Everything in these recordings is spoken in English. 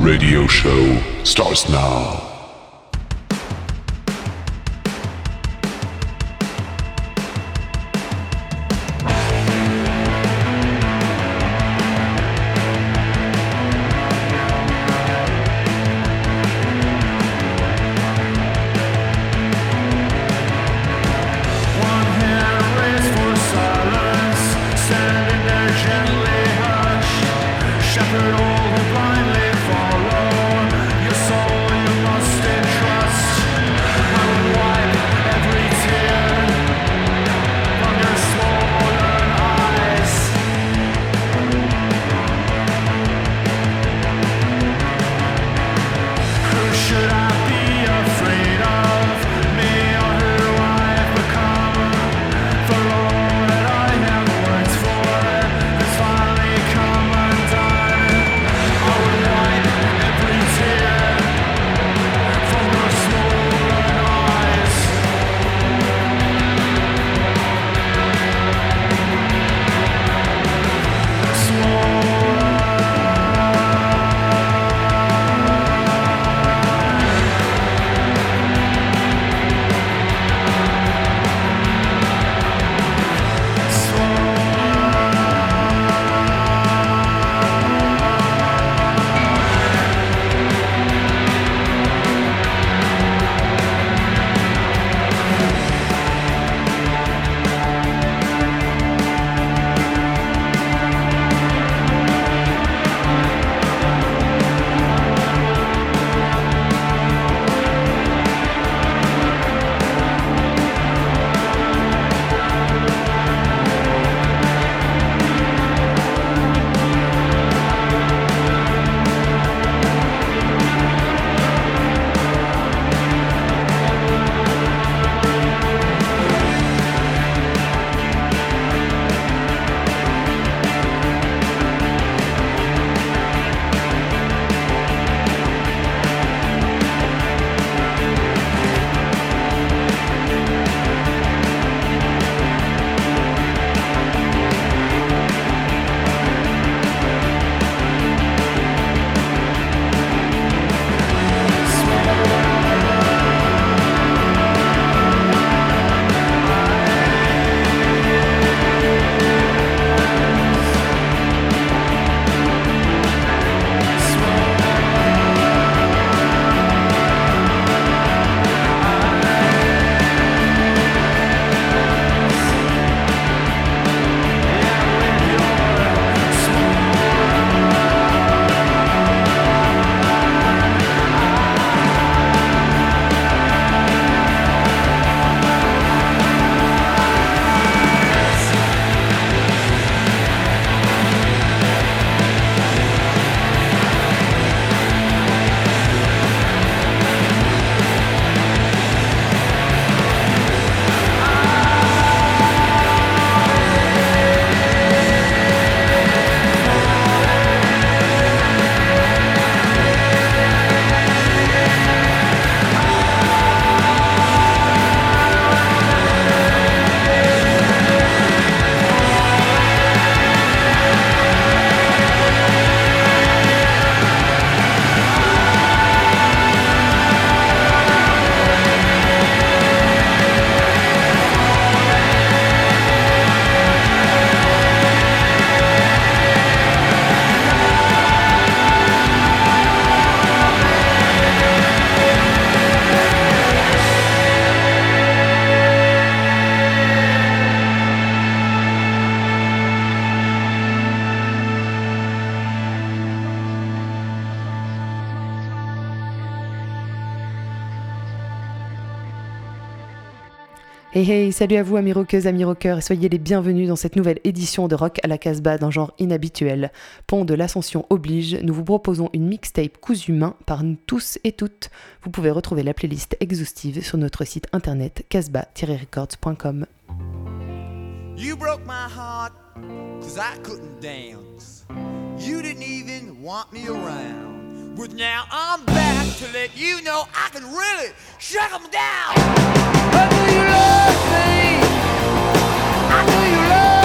radio show starts now. Salut à vous amis rockeuses, amis rockeurs et soyez les bienvenus dans cette nouvelle édition de Rock à la Casbah d'un genre inhabituel. Pont de l'Ascension oblige, nous vous proposons une mixtape cousu main par nous tous et toutes. Vous pouvez retrouver la playlist exhaustive sur notre site internet casbah-records.com. But now I'm back to let you know I can really shut them down. I know you love me. I know you love me.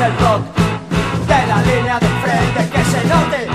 el rock de la línea de frente que se note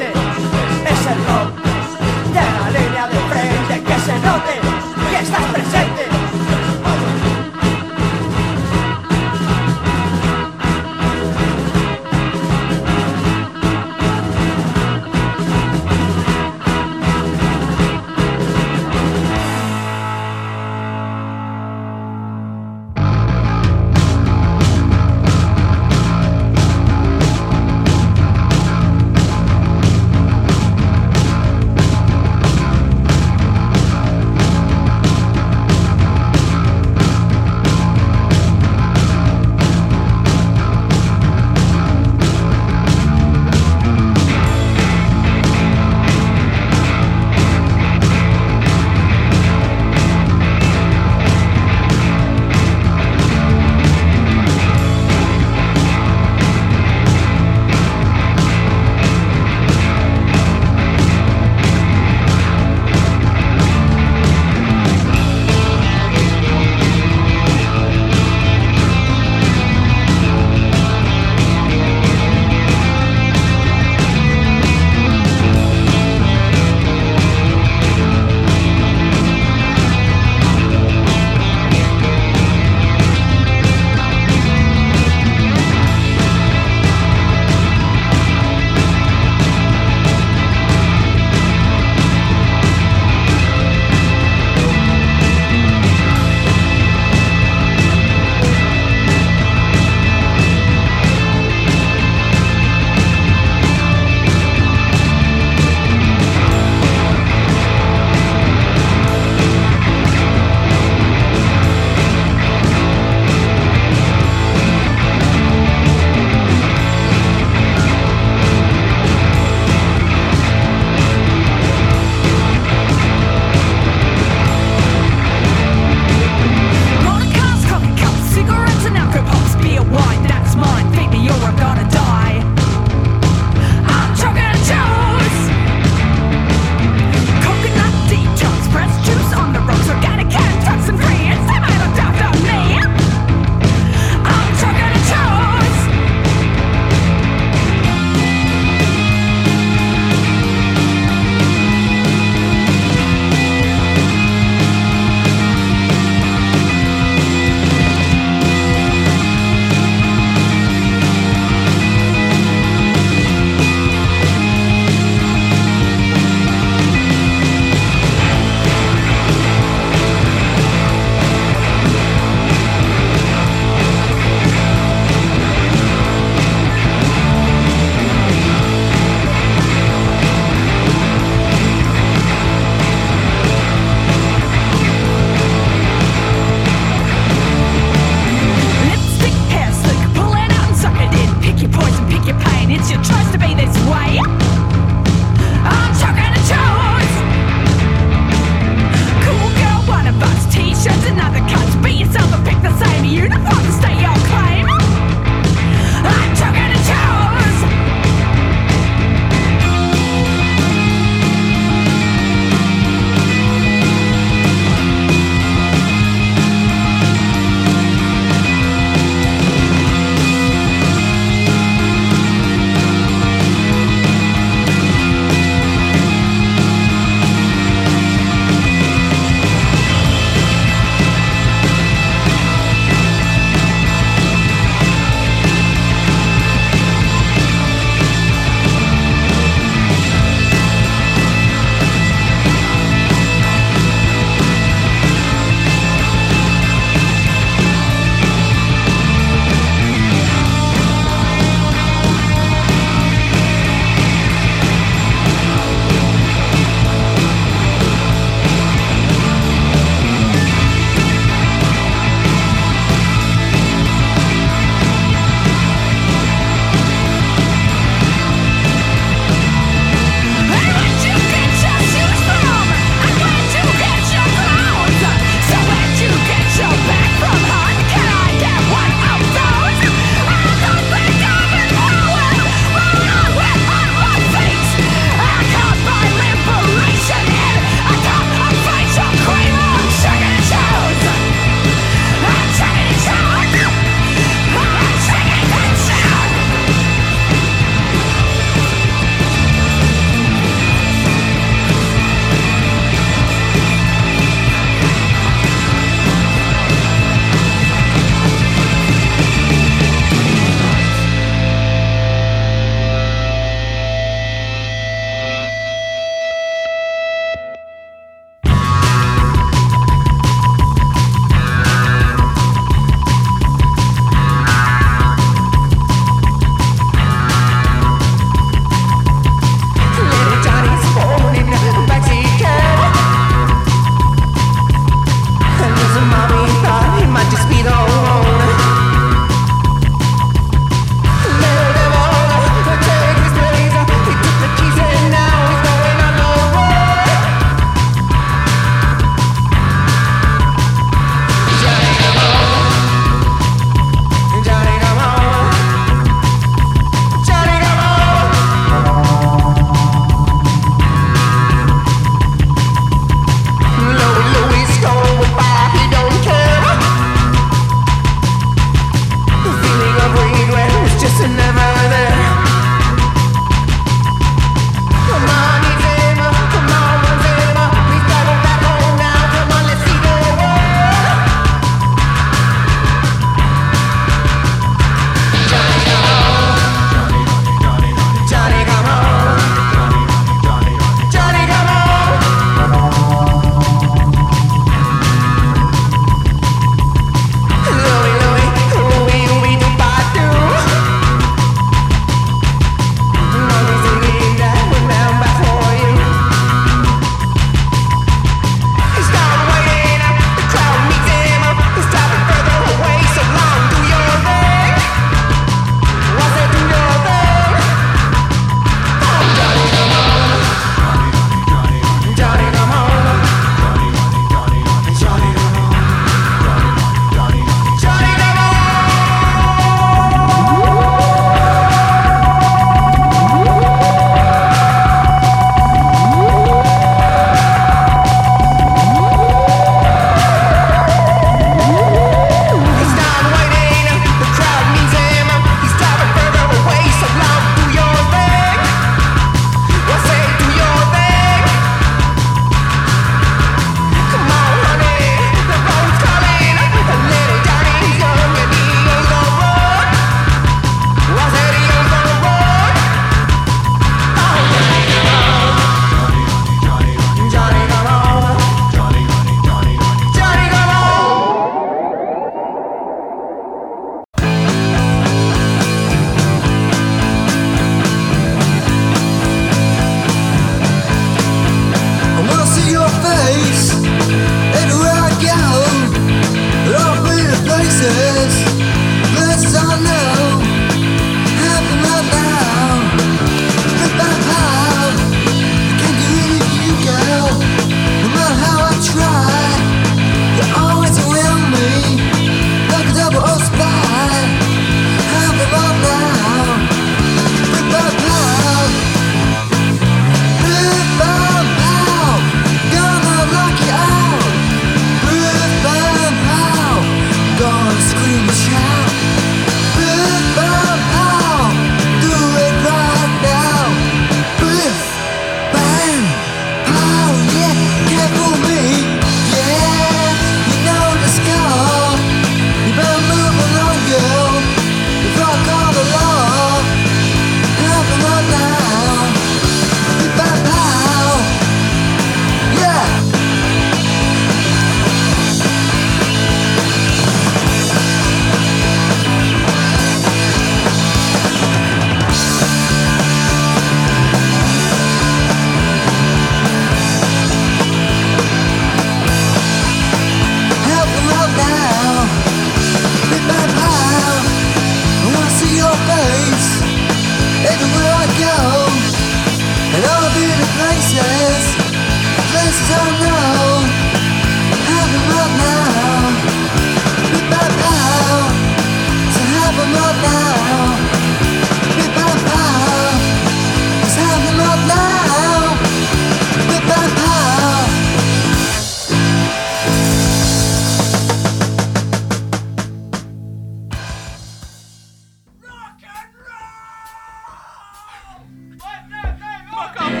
Fuck off.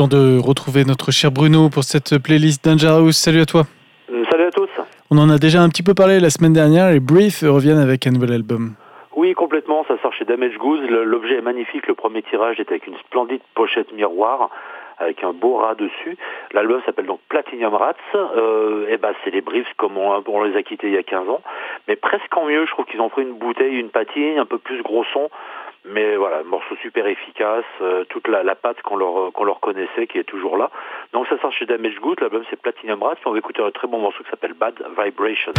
Temps de retrouver notre cher Bruno pour cette playlist Dangerous. Salut à toi. Euh, Salut à tous. On en a déjà un petit peu parlé la semaine dernière et Brief reviennent avec un nouvel album. Oui, complètement, ça sort chez Damage Goods. Le- L'objet est magnifique. Le premier tirage est avec une splendide pochette miroir avec un beau rat dessus. L'album s'appelle donc Platinum Rats. Euh, et ben c'est les Briefs comme on, on les a quittés il y a 15 ans, mais presque en mieux. Je trouve qu'ils ont pris une bouteille, une patine, un peu plus gros son. Mais voilà, morceau super efficace, euh, toute la, la patte qu'on leur, connaissait qui est toujours là. Donc ça sort chez Damage Goods, l'album c'est Platinum Rats, puis on va écouter un très bon morceau qui s'appelle Bad Vibration.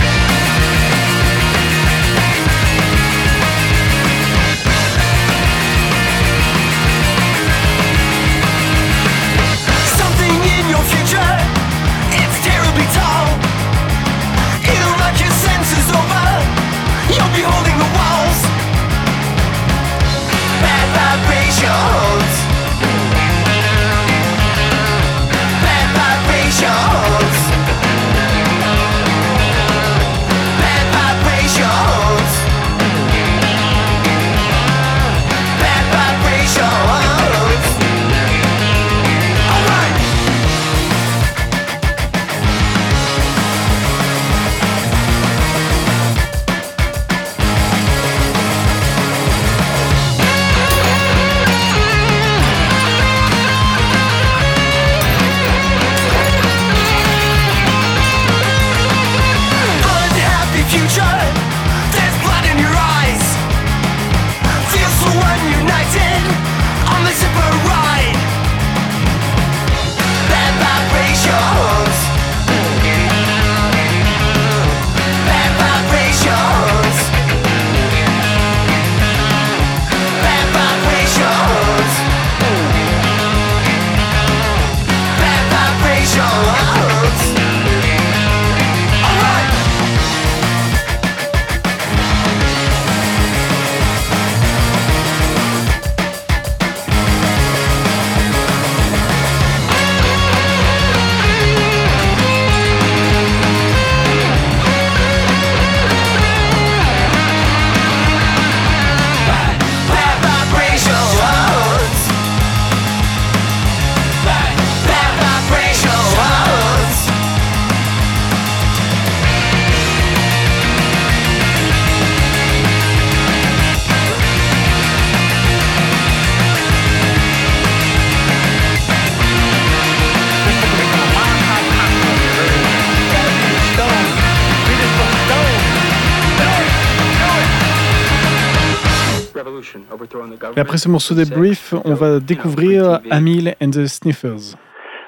Et après ce morceau des Brief, on va découvrir Amil and the Sniffers.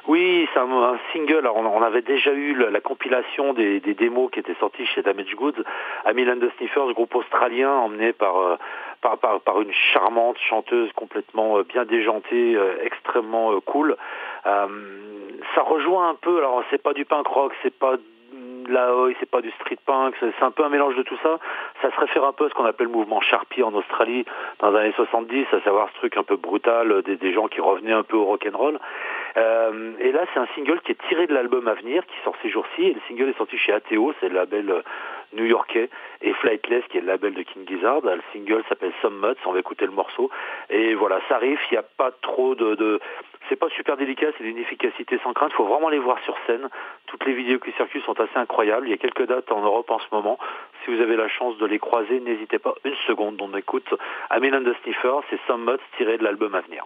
Oui, c'est un, single. On, avait déjà eu la, la compilation des, des démos qui étaient sorties chez Damage Goods. Amil and the Sniffers, groupe australien emmené par, euh, par, par, une charmante chanteuse complètement euh, bien déjantée, euh, extrêmement cool. Ça rejoint un peu, alors c'est pas du punk rock, c'est pas de la oi, c'est pas du street punk, c'est un peu un mélange de tout ça. Ça se réfère un peu à ce qu'on appelle le mouvement Sharpie en Australie dans les années 70, à savoir ce truc un peu brutal, euh, des, des gens qui revenaient un peu au rock'n'roll. Euh, et là, c'est un single qui est tiré de l'album à venir, qui sort ces jours-ci. Et le single est sorti chez ATO, c'est le label euh, new-yorkais, et Flightless, qui est le label de King Gizzard. Le single s'appelle Some Muds, on va écouter le morceau. Et voilà, ça arrive, il n'y a pas trop de... de... C'est pas super délicat, c'est d'une efficacité sans crainte. Il faut vraiment les voir sur scène. Toutes les vidéos qui circulent sont assez incroyables. Il y a quelques dates en Europe en ce moment. Si vous avez la chance de les croiser, n'hésitez pas une seconde. On écoute Amen and the Sniffer, c'est Some Muds tiré de l'album à venir.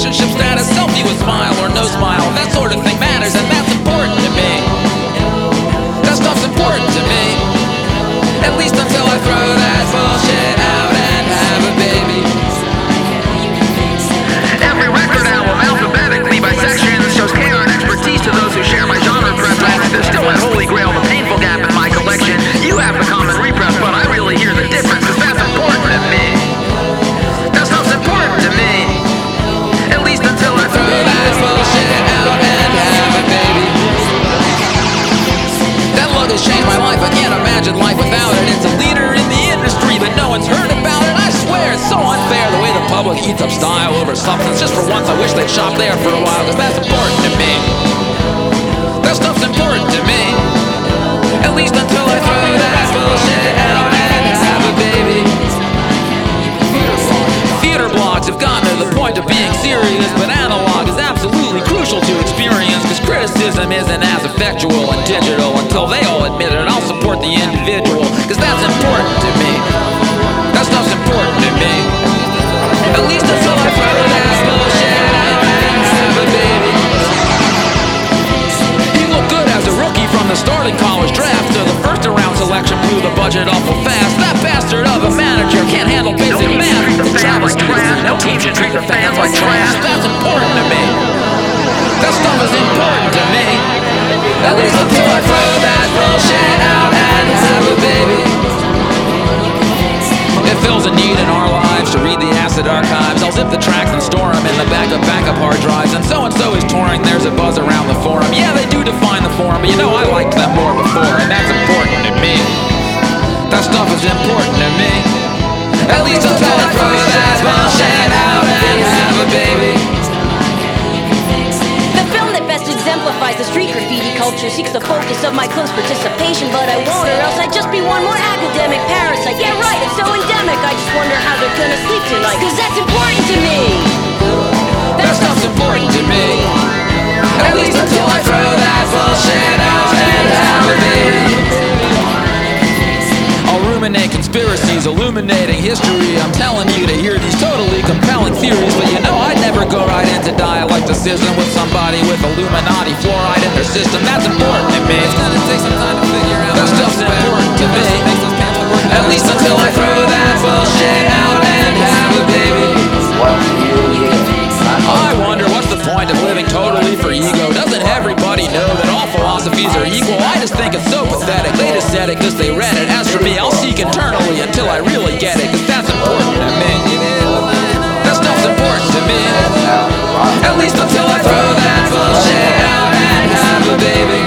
Relationship status, selfie with smile or no smile. That sort of thing matters, eats up style over substance. Just for once, I wish they'd shop there for a while, cause that's important to me. That stuff's important to me. At least until I throw that bullshit out and have a baby. Theater blogs have gotten to the point of being serious, but analog is absolutely crucial to experience because criticism isn't as effectual and digital until they all admit it. I'll support the individual because that's important to me. That stuff's important to me. The starting college draft to the first round selection blew the budget awful fast. That bastard The tracks and store them in the back of backup hard drives. And so and so is touring. There's a buzz around the forum. Yeah, they do define the forum, but you know I liked them more before, and that's important to me. That stuff is important to me. Culture seeks the focus of my close participation, but I won't, or else I'd just be one more academic parasite. Yeah, right, it's so endemic, I just wonder how they're gonna sleep tonight, cause that's important to me. That stuff's important to me. At least until I throw that bullshit out and have baby. I'll ruminate conspiracies, illuminating history. I'm telling you to hear these totally compelling theories, but you know I'd never go right into dialecticism with somebody with Illuminati fluoride in their system. That's important to me. It's gonna take some time to figure out. That stuff's important to me. At least until I throw that bullshit out and have a baby. I wonder what's the point of living totally for ego? Doesn't philosophies are equal? I just think it's so pathetic. They just said it because they read it. As for me, I'll seek internally until I really get it, because that's important to me. That stuff's important to me. At least until I throw that bullshit out and have a baby.